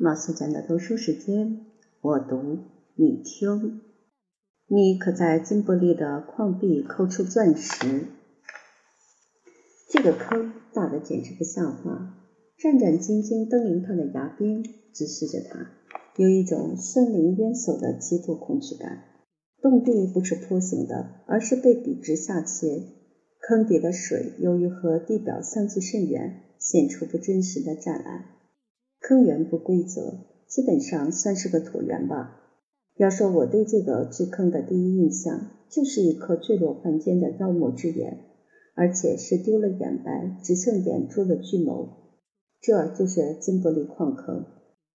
马思展的读书时间，我读你听。你可在金伯利的矿壁抠出钻石？这个坑大的简直不像话。战战兢兢登临他的崖边，直视着他，有一种森林渊索的极度恐惧感。洞壁不是坡形的，而是被笔直下切。坑底的水由于和地表相距甚远，显出不真实的湛蓝。坑源不规则，基本上算是个椭圆吧。要说我对这个巨坑的第一印象，就是一颗坠落凡间的妖魔之眼，而且是丢了眼白，只剩眼珠的巨眸。这就是金伯利矿坑。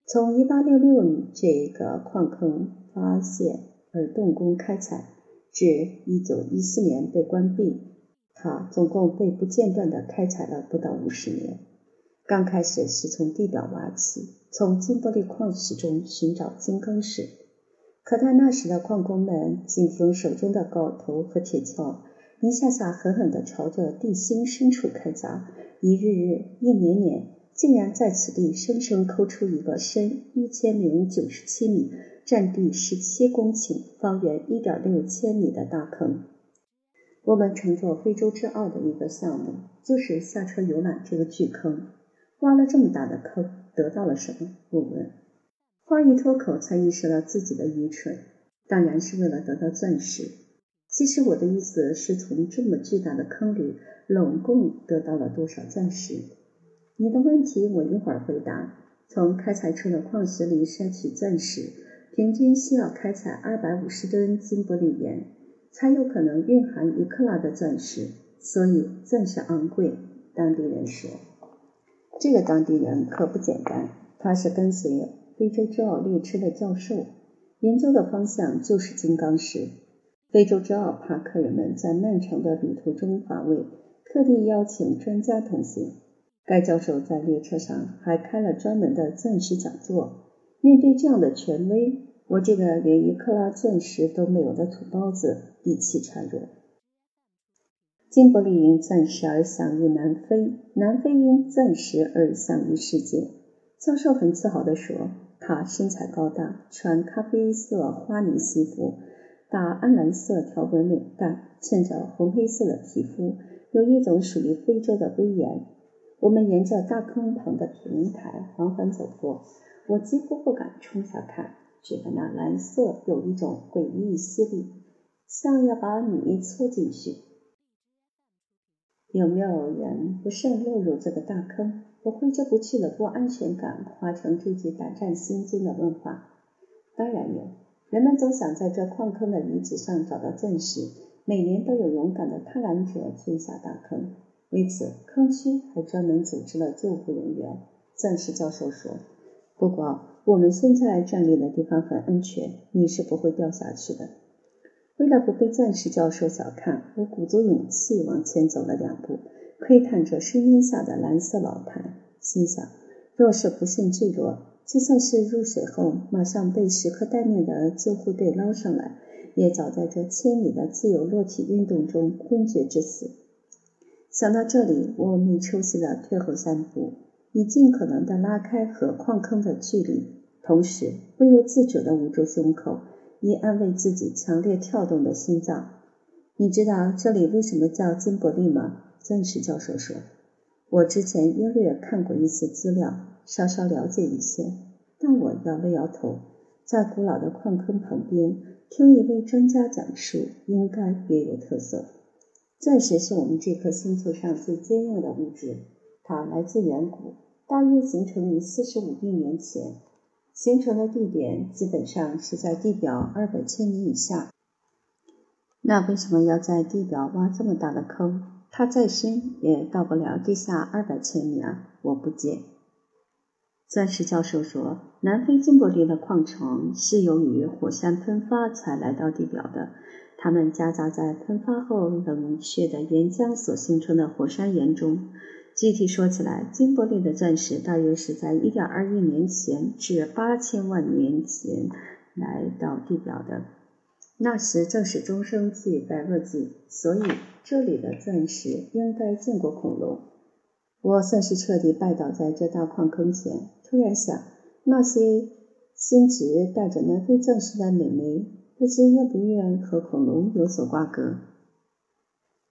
从1866年这个矿坑发现而动工开采，至1914年被关闭，它总共被不间断地开采了不到五十年。刚开始是从地表挖起，从金玻璃矿石中寻找金刚石。可他那时的矿工们仅凭手中的镐头和铁锹，一下下狠狠地朝着地心深处开凿，一日日，一年年，竟然在此地生生抠出一个深一千零九十七米、占地十七公顷、方圆一点六千米的大坑。我们乘坐非洲之奥的一个项目，就是下车游览这个巨坑。挖了这么大的坑，得到了什么？我问。话一脱口，才意识到自己的愚蠢。当然是为了得到钻石。其实我的意思是从这么巨大的坑里，拢共得到了多少钻石？你的问题我一会儿回答。从开采出的矿石里筛取钻石，平均需要开采二百五十吨金玻璃岩，才有可能蕴含一克拉的钻石。所以钻石昂贵。当地人说。这个当地人可不简单，他是跟随非洲之奥列车的教授，研究的方向就是金刚石。非洲之奥怕客人们在漫长的旅途中乏味，特地邀请专家同行。该教授在列车上还开了专门的钻石讲座。面对这样的权威，我这个连一克拉钻石都没有的土包子底气孱弱。金伯利因钻石而享誉南非，南非因钻石而享誉世界。教授很自豪地说：“他身材高大，穿咖啡色花呢西服，打暗蓝色条纹领带，衬着红黑色的皮肤，有一种属于非洲的威严。”我们沿着大坑旁的平台缓缓走过，我几乎不敢冲下看，觉得那蓝色有一种诡异吸力，像要把你搓进去。有没有人不慎落入这个大坑？我挥之不去的不安全感化成这句胆战心惊的问话。当然有，人们总想在这矿坑的遗址上找到钻石。每年都有勇敢的探险者坠下大坑，为此坑区还专门组织了救护人员。钻石教授说：“不过我们现在站立的地方很安全，你是不会掉下去的。”为了不被钻石教授小看，我鼓足勇气往前走了两步，窥探着深渊下的蓝色老潭，心想：若是不幸坠落，就算是入水后马上被时刻待命的救护队捞上来，也早在这千米的自由落体运动中昏厥致死。想到这里，我没抽息了退后三步，以尽可能的拉开和矿坑的距离，同时不由自主地捂住胸口。以安慰自己强烈跳动的心脏。你知道这里为什么叫金伯利吗？钻石教授说：“我之前约略看过一些资料，稍稍了解一些。”但我摇了摇头。在古老的矿坑旁边听一位专家讲述，应该别有特色。钻石是我们这颗星球上最坚硬的物质，它来自远古，大约形成于四十五亿年前。形成的地点基本上是在地表二百千米以下。那为什么要在地表挖这么大的坑？它再深也到不了地下二百千米啊！我不解。钻石教授说，南非金伯利的矿床是由于火山喷发才来到地表的，它们夹杂在喷发后冷却的岩浆所形成的火山岩中。具体说起来，金伯利的钻石大约是在1.2亿年前至8000万年前来到地表的。那时正是中生纪白垩纪，所以这里的钻石应该见过恐龙。我算是彻底拜倒在这大矿坑前。突然想，那些心直带着南非钻石的美眉，不知愿不愿和恐龙有所瓜葛。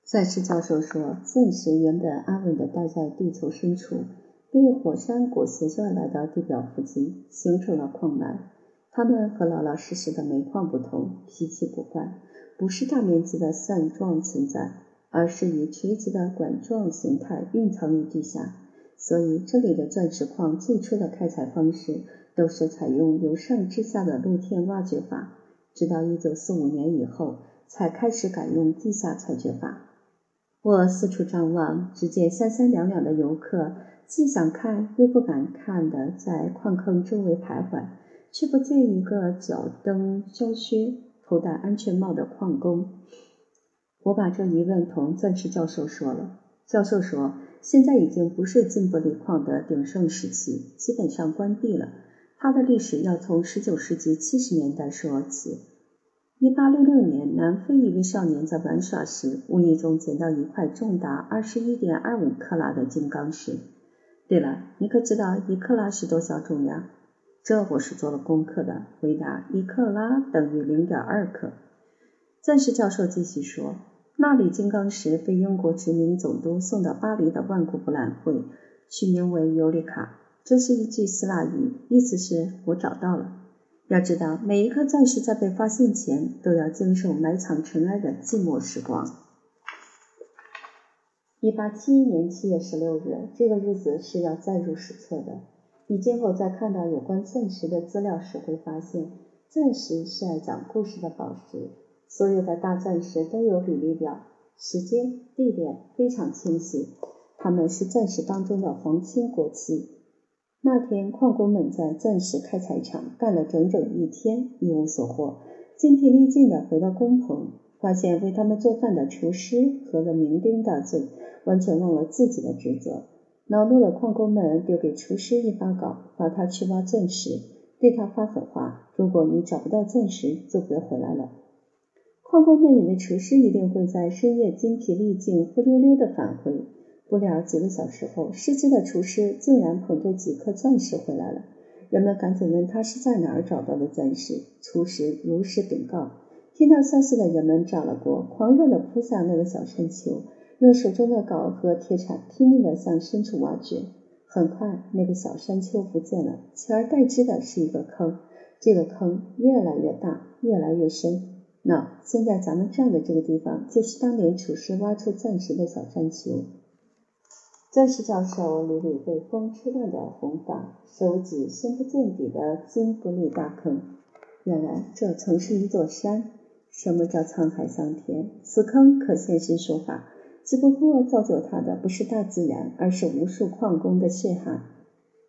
钻石教授说，钻石原本安稳地待在地球深处，被火山裹挟着来到地表附近，形成了矿脉。它们和老老实实的煤矿不同，脾气古怪，不是大面积的散状存在，而是以垂直的管状形态蕴藏于地下。所以，这里的钻石矿最初的开采方式都是采用由上至下的露天挖掘法，直到1945年以后才开始改用地下采掘法。我四处张望，只见三三两两的游客，既想看又不敢看的在矿坑周围徘徊。却不见一个脚蹬胶靴、头戴安全帽的矿工。我把这疑问同钻石教授说了。教授说，现在已经不是金伯利矿的鼎盛时期，基本上关闭了。它的历史要从19世纪70年代说起。1866年，南非一位少年在玩耍时，无意中捡到一块重达21.25克拉的金刚石。对了，你可知道一克拉是多少重量？这我是做了功课的。回答：一克拉等于零点二克。钻石教授继续说：“那粒金刚石被英国殖民总督送到巴黎的万国博览会，取名为尤里卡。这是一句希腊语，意思是我找到了。要知道，每一颗钻石在被发现前，都要经受埋藏尘埃的寂寞时光。”一八七一年七月十六日，这个日子是要载入史册的。你今后在看到有关钻石的资料时，会发现钻石是爱讲故事的宝石。所有的大钻石都有比例表，时间、地点非常清晰。它们是钻石当中的皇亲国戚。那天，矿工们在钻石开采场干了整整一天，一无所获，精疲力尽地回到工棚，发现为他们做饭的厨师喝了酩酊大醉，完全忘了自己的职责。恼怒的矿工们丢给厨师一把镐，把他去挖钻石，对他发狠话：如果你找不到钻石，就别回来了。矿工们以为厨师一定会在深夜精疲力尽、灰溜溜的返回，不料几个小时后，失职的厨师竟然捧着几颗钻石回来了。人们赶紧问他是在哪儿找到的钻石，厨师如实禀告。听到消息的人们炸了锅，狂热地扑向那个小山丘。用手中的镐和铁铲拼命地向深处挖掘，很快那个小山丘不见了，取而代之的是一个坑。这个坑越来越大，越来越深。那现在咱们站的这个地方，就是当年厨师挖出钻石的小山丘。钻石教授捋捋被风吹乱的红发，手指深不见底的金不利大坑。原来这曾是一座山。什么叫沧海桑田？此坑可现身说法。只不过造就它的不是大自然，而是无数矿工的血汗。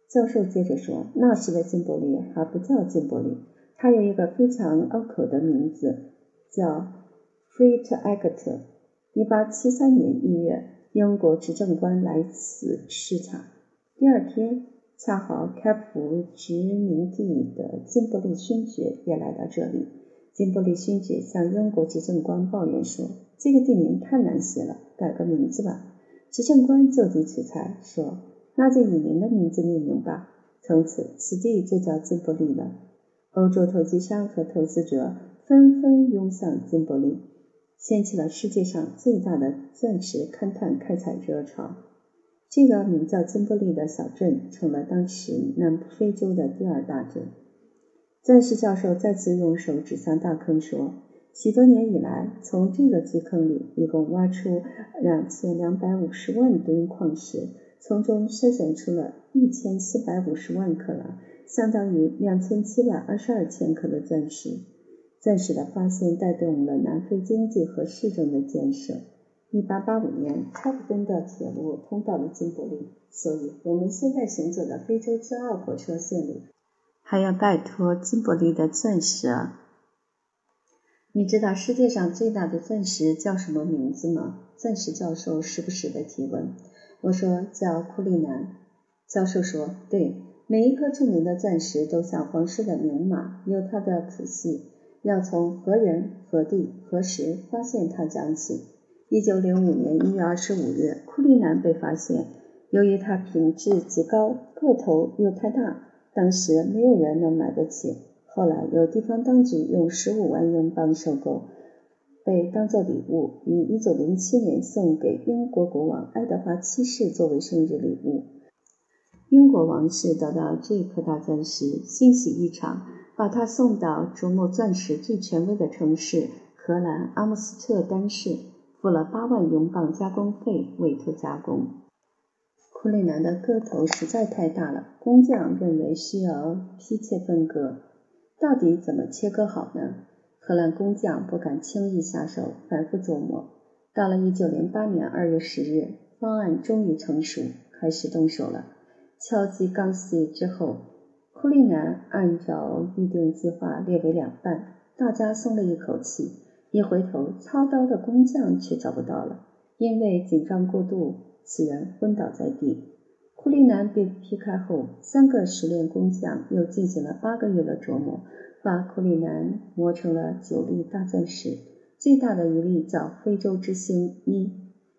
教授接着说：“那时的金伯利还不叫金伯利，它有一个非常拗口的名字，叫 Freight Act。一八七三年一月，英国执政官来此视察，第二天，恰好开普殖民地的金伯利勋爵也来到这里。金伯利勋爵向英国执政官抱怨说。”这个地名太难写了，改个名字吧。执政官就地取材，说：“那就以您的名字命名吧。”从此，此地就叫金伯利了。欧洲投机商和投资者纷纷涌向金伯利，掀起了世界上最大的钻石勘探开采热潮。这个名叫金伯利的小镇成了当时南非洲的第二大镇。钻石教授再次用手指向大坑说。许多年以来，从这个巨坑里一共挖出两千两百五十万吨矿石，从中筛选出了一千四百五十万克拉，相当于两千七百二十二千克的钻石。钻石的发现带动了南非经济和市政的建设。一八八五年，开普敦的铁路通到了金伯利，所以我们现在行走的非洲之二火车线路，还要拜托金伯利的钻石啊！你知道世界上最大的钻石叫什么名字吗？钻石教授时不时的提问。我说叫库利南。教授说，对，每一颗著名的钻石都像皇室的牛马，有它的谱系，要从何人、何地、何时发现它讲起。一九零五年一月二十五日，库利南被发现，由于它品质极高，个头又太大。当时没有人能买得起。后来有地方当局用十五万英镑收购，被当作礼物于一九零七年送给英国国王爱德华七世作为生日礼物。英国王室得到这颗大钻石，欣喜异常，把他送到琢磨钻石最权威的城市荷兰阿姆斯特丹市，付了八万英镑加工费，委托加工。库里南的个头实在太大了，工匠认为需要批切分割。到底怎么切割好呢？荷兰工匠不敢轻易下手，反复琢磨。到了一九零八年二月十日，方案终于成熟，开始动手了。敲击钢丝之后，库利南按照预定计划列为两半，大家松了一口气。一回头，操刀的工匠却找不到了，因为紧张过度，此人昏倒在地。库利南被劈开后，三个熟练工匠又进行了八个月的琢磨，把库利南磨成了九粒大钻石。最大的一粒叫“非洲之星一”，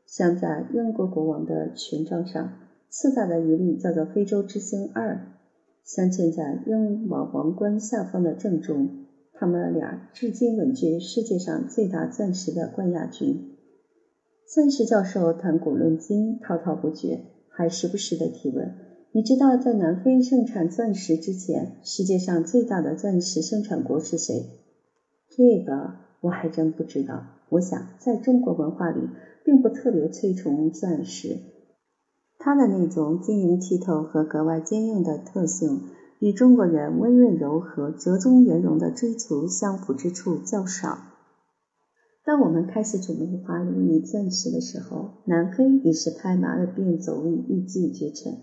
镶在英国国王的权杖上。次大的一粒叫做非洲之星二，镶嵌在英王王冠下方的正中。他们俩至今稳居世界上最大钻石的冠亚军。钻石教授谈古论今，滔滔不绝，还时不时的提问：“你知道在南非盛产钻石之前，世界上最大的钻石生产国是谁？”这个我还真不知道。我想，在中国文化里，并不特别推崇钻石。它的那种晶莹剔透和格外坚硬的特性，与中国人温润柔和、折中圆融的追求相符之处较少。当我们开始准备华丽钻石的时候，南非已是拍马的便走于一骑绝尘，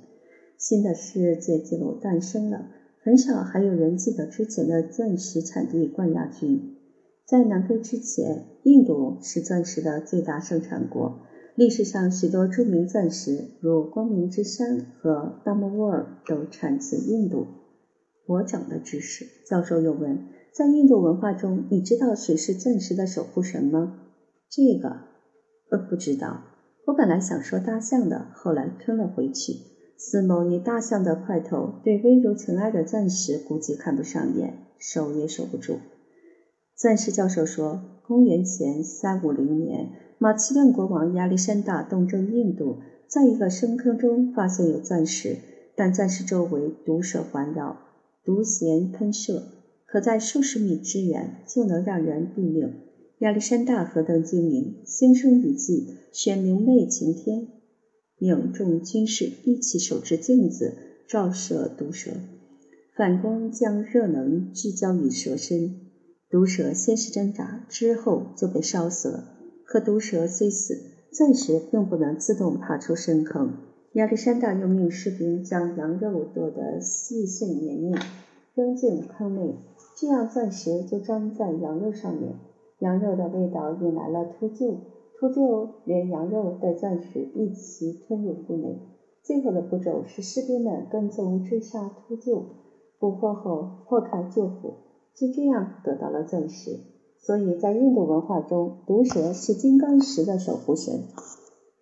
新的世界纪录诞生了。很少还有人记得之前的钻石产地冠亚军。在南非之前，印度是钻石的最大生产国。历史上许多著名钻石，如光明之山和达摩沃尔，都产自印度。我长的知识。教授又问：在印度文化中，你知道谁是钻石的守护神吗？这个，呃，不知道。我本来想说大象的，后来吞了回去。似某一大象的块头，对微如尘埃的钻石估计看不上眼，守也守不住。钻石教授说，公元前三五零年。马其顿国王亚历山大东征印度，在一个深坑中发现有钻石，但钻石周围毒蛇环绕，毒涎喷射，可在数十米之远就能让人毙命。亚历山大何等精明，心生一计，选明媚晴天，命众军士一起手持镜子照射毒蛇，反光将热能聚焦于蛇身，毒蛇先是挣扎，之后就被烧死了。可毒蛇虽死，钻石并不能自动爬出深坑。亚历山大又命士兵将羊肉剁得细碎绵密，扔进坑内，这样钻石就粘在羊肉上面。羊肉的味道引来了秃鹫，秃鹫连羊肉带钻石一起吞入腹内。最后的步骤是士兵们跟踪追杀秃鹫，捕获后破开旧腹，就这样得到了钻石。所以在印度文化中，毒蛇是金刚石的守护神。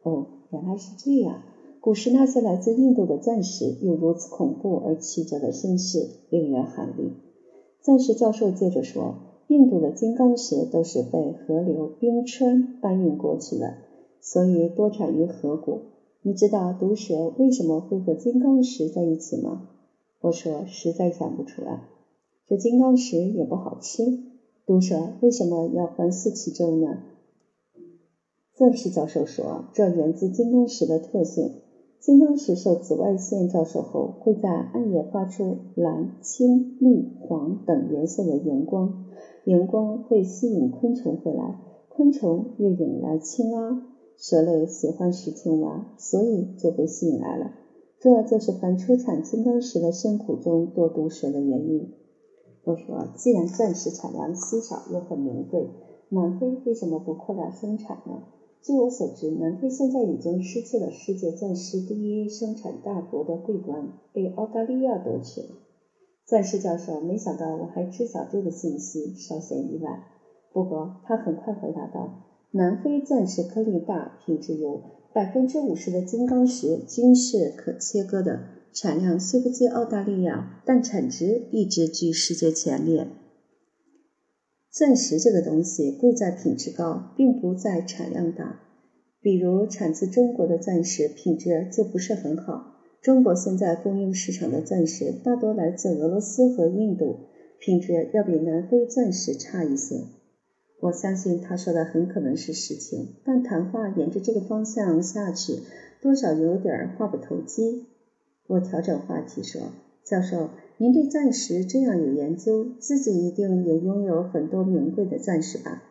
哦，原来是这样。古时那些来自印度的钻石有如此恐怖而曲折的身世，令人寒栗。钻石教授接着说，印度的金刚石都是被河流、冰川搬运过去的，所以多产于河谷。你知道毒蛇为什么会和金刚石在一起吗？我说实在想不出来。这金刚石也不好吃。毒蛇为什么要环伺其中呢？钻石教授说，这源自金刚石的特性。金刚石受紫外线照射后，会在暗夜发出蓝、青、绿、黄等颜色的荧光，荧光会吸引昆虫回来，昆虫又引来青蛙。蛇类喜欢食青蛙，所以就被吸引来了。这就是凡出产金刚石的深谷中多毒蛇的原因。我说，既然钻石产量稀少又很名贵，南非为什么不扩大生产呢？据我所知，南非现在已经失去了世界钻石第一生产大国的桂冠，被澳大利亚夺取了。钻石教授没想到我还知晓这个信息，稍显意外。不过他很快回答道：“南非钻石颗粒大，品质优，百分之五十的金刚石均是可切割的。”产量虽不及澳大利亚，但产值一直居世界前列。钻石这个东西贵在品质高，并不在产量大。比如产自中国的钻石品质就不是很好。中国现在供应市场的钻石大多来自俄罗斯和印度，品质要比南非钻石差一些。我相信他说的很可能是实情，但谈话沿着这个方向下去，多少有点话不投机。我调整话题说：“教授。”您对钻石这样有研究，自己一定也拥有很多名贵的钻石吧？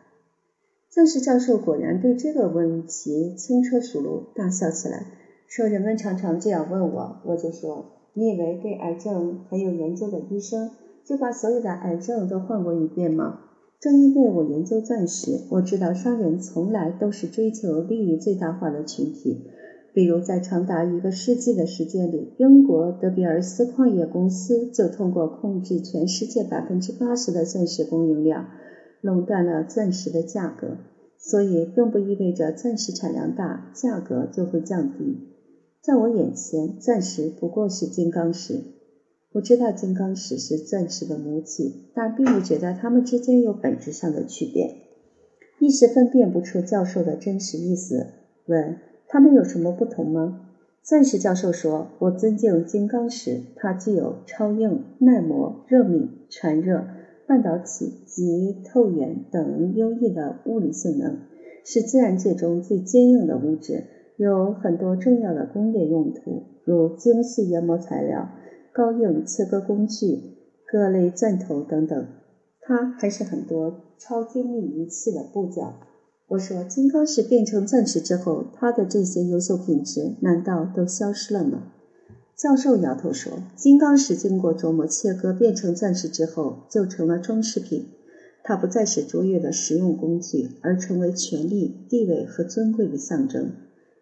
钻石教授果然对这个问题轻车熟路，大笑起来，说：“人们常常这样问我，我就说，你以为对癌症很有研究的医生就把所有的癌症都患过一遍吗？正因为我研究钻石，我知道商人从来都是追求利益最大化的群体。”比如，在长达一个世纪的时间里，英国德比尔斯矿业公司就通过控制全世界百分之八十的钻石供应量，垄断了钻石的价格。所以，并不意味着钻石产量大，价格就会降低。在我眼前，钻石不过是金刚石。我知道金刚石是钻石的母体，但并不觉得它们之间有本质上的区别。一时分辨不出教授的真实意思，问。它们有什么不同吗？钻石教授说：“我尊敬金刚石，它具有超硬、耐磨、热敏、传热、半导体及透源等优异的物理性能，是自然界中最坚硬的物质，有很多重要的工业用途，如精细研磨材料、高硬切割工具、各类钻头等等。它还是很多超精密仪器的部件。”我说：“金刚石变成钻石之后，它的这些优秀品质难道都消失了吗？”教授摇头说：“金刚石经过琢磨切割变成钻石之后，就成了装饰品。它不再是卓越的实用工具，而成为权力、地位和尊贵的象征。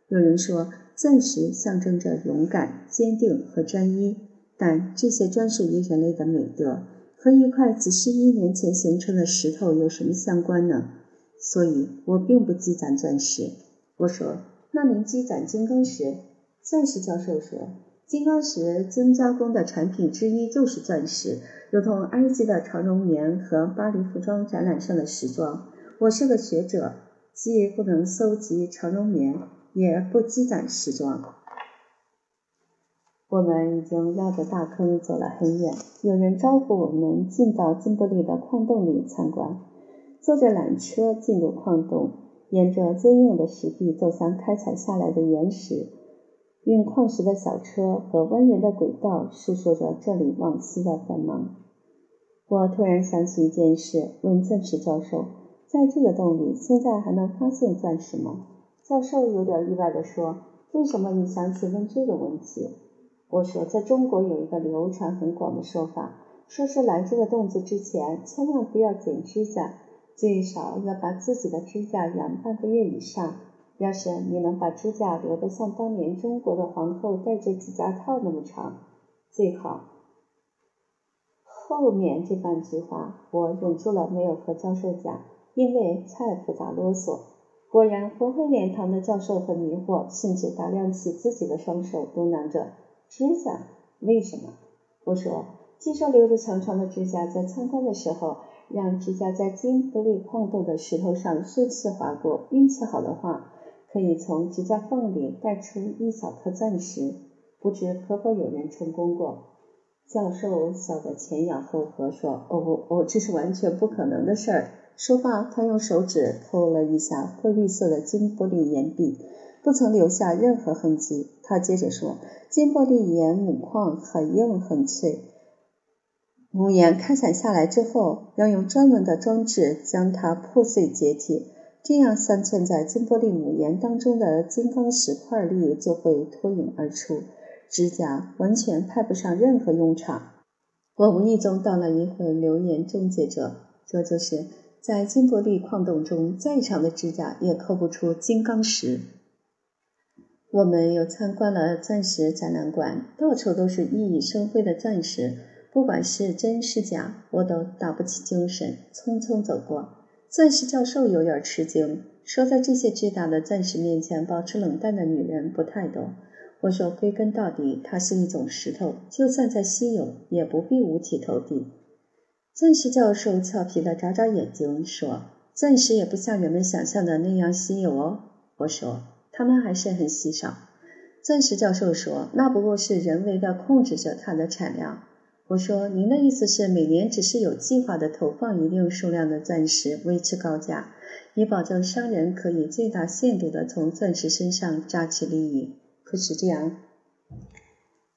有人说，钻石象征着勇敢、坚定和专一，但这些专属于人类的美德，和一块几十亿年前形成的石头有什么相关呢？”所以我并不积攒钻石。我说：“那您积攒金刚石？”钻石教授说：“金刚石精加工的产品之一就是钻石，如同埃及的长绒棉和巴黎服装展览上的时装。我是个学者，既不能搜集长绒棉，也不积攒时装。”我们已经绕着大坑走了很远，有人招呼我们进到金伯利的矿洞里参观。坐着缆车进入矿洞，沿着坚硬的石壁走向开采下来的岩石。运矿石的小车和蜿蜒的轨道诉说着这里往昔的繁忙。我突然想起一件事，问钻石教授：“在这个洞里，现在还能发现钻石吗？”教授有点意外地说：“为什么你想起问这个问题？”我说：“在中国有一个流传很广的说法，说是来这个洞子之前，千万不要剪指甲。”最少要把自己的指甲养半个月以上。要是你能把指甲留得像当年中国的皇后戴着指甲套那么长，最好。后面这半句话我忍住了没有和教授讲，因为太复杂啰嗦。果然，红黑脸膛的教授很迷惑，甚至打量起自己的双手，嘟囔着：“指甲？为什么？”我说：“据说留着长长的指甲，在参观的时候。”让指甲在金伯利矿洞的石头上顺势划过，运气好的话，可以从指甲缝里带出一小颗钻石。不知可否有人成功过？教授笑得前仰后合，说：“哦不，哦，这是完全不可能的事儿。”说话，他用手指抠了一下灰绿色的金玻璃岩壁，不曾留下任何痕迹。他接着说：“金玻璃岩母矿很硬很脆。”母岩开采下来之后，要用专门的装置将它破碎解体，这样镶嵌在金玻璃母岩当中的金刚石块粒就会脱颖而出，指甲完全派不上任何用场。我无意中到了一回留言终结者，这就是在金玻璃矿洞中，再长的指甲也抠不出金刚石。我们又参观了钻石展览馆，到处都是熠熠生辉的钻石。不管是真是假，我都打不起精神，匆匆走过。钻石教授有点吃惊，说：“在这些巨大的钻石面前保持冷淡的女人不太多。”我说，归根到底，它是一种石头，就算再稀有，也不必五体投地。钻石教授俏皮地眨眨眼睛说：“钻石也不像人们想象的那样稀有哦。”我说：“它们还是很稀少。”钻石教授说：“那不过是人为的控制着它的产量。”我说：“您的意思是，每年只是有计划的投放一定数量的钻石，维持高价，以保证商人可以最大限度地从钻石身上榨取利益？”可是这样，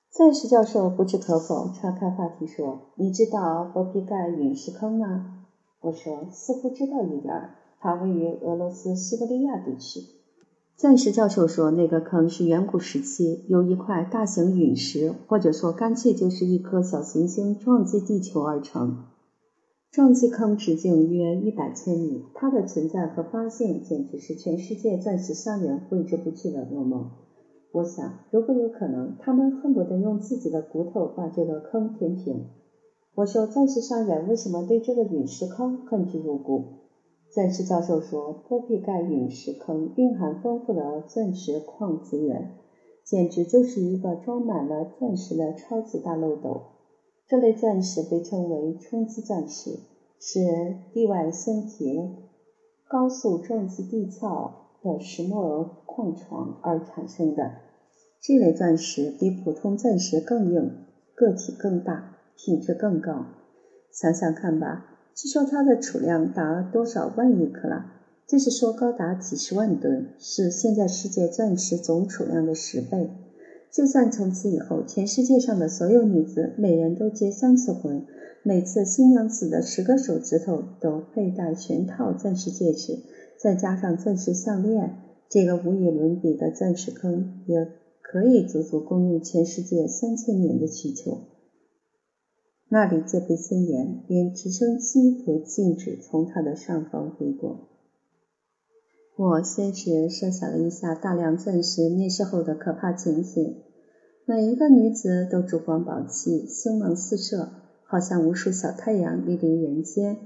钻石教授不置可否，岔开话题说：“你知道波皮盖陨石坑吗？”我说：“似乎知道一点儿，它位于俄罗斯西伯利亚地区。”钻石教授说：“那个坑是远古时期由一块大型陨石，或者说干脆就是一颗小行星撞击地球而成。撞击坑直径约一百千米，它的存在和发现简直是全世界钻石商人挥之不去的噩梦。”我想，如果有可能，他们恨不得用自己的骨头把这个坑填平。我说，钻石商人为什么对这个陨石坑恨之入骨？钻石教授说，波比盖陨石坑蕴含丰富的钻石矿资源，简直就是一个装满了钻石的超级大漏斗。这类钻石被称为冲击钻石，是地外生铁高速撞击地壳的石墨矿床而产生的。这类钻石比普通钻石更硬，个体更大，品质更高。想想看吧，据说它的储量达多少万亿克拉，就是说高达几十万吨，是现在世界钻石总储量的十倍。就算从此以后，全世界上的所有女子每人都结三次婚，每次新娘子的十个手指头都佩戴全套钻石戒指，再加上钻石项链，这个无与伦比的钻石坑也。可以足足供应全世界三千年的需求。那里戒备森严，连直升机都禁止从它的上方飞过。我先是设想了一下大量钻石面世后的可怕情形：每一个女子都珠光宝气，星芒四射，好像无数小太阳莅临人间。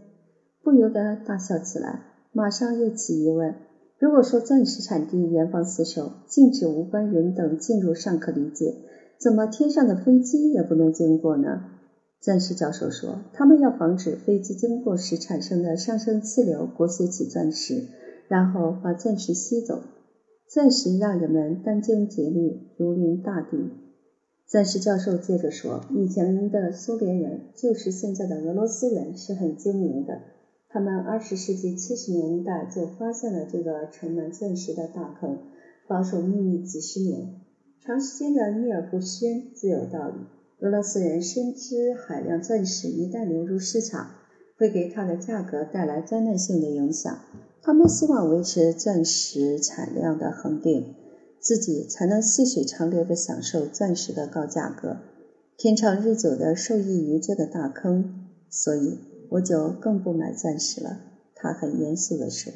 不由得大笑起来，马上又起疑问。如果说钻石产地严防死守，禁止无关人等进入尚可理解，怎么天上的飞机也不能经过呢？钻石教授说，他们要防止飞机经过时产生的上升气流裹挟起钻石，然后把钻石吸走。钻石让人们殚精竭虑，如临大敌。钻石教授接着说，以前的苏联人，就是现在的俄罗斯人，是很精明的。他们二十世纪七十年代就发现了这个盛满钻石的大坑，保守秘密几十年。长时间的秘而不宣自有道理。俄罗斯人深知海量钻石一旦流入市场，会给它的价格带来灾难性的影响。他们希望维持钻石产量的恒定，自己才能细水长流地享受钻石的高价格，天长日久地受益于这个大坑。所以。我就更不买钻石了，他很严肃地说。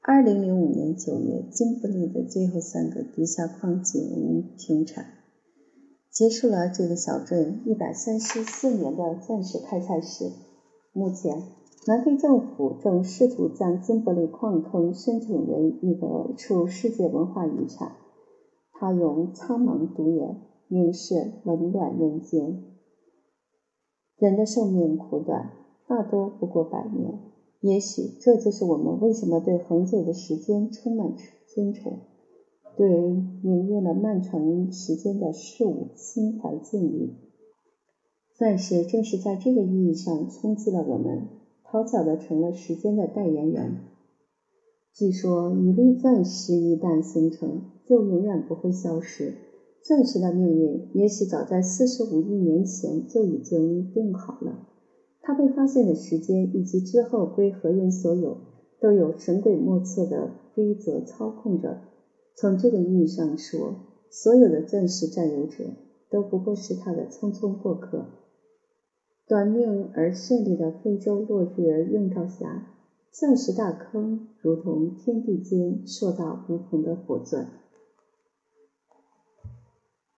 二零零五年九月，金布利的最后三个地下矿井停产，结束了这个小镇一百三十四年的钻石开采史。目前，南非政府正试图将金伯利矿坑申请为一个处世界文化遗产。他用苍茫独眼凝视冷暖人间。人的寿命苦短，大多不过百年。也许这就是我们为什么对恒久的时间充满尊崇，对领略了漫长时间的事物心怀敬意。钻石正是在这个意义上冲击了我们，讨巧的成了时间的代言人。据说，一粒钻石一旦形成，就永远不会消失。钻石的命运也许早在四十五亿年前就已经定好了。它被发现的时间以及之后归何人所有，都有神鬼莫测的规则操控着。从这个意义上说，所有的钻石占有者都不过是他的匆匆过客。短命而绚丽的非洲落日映照下，钻石大坑如同天地间硕大无朋的火钻。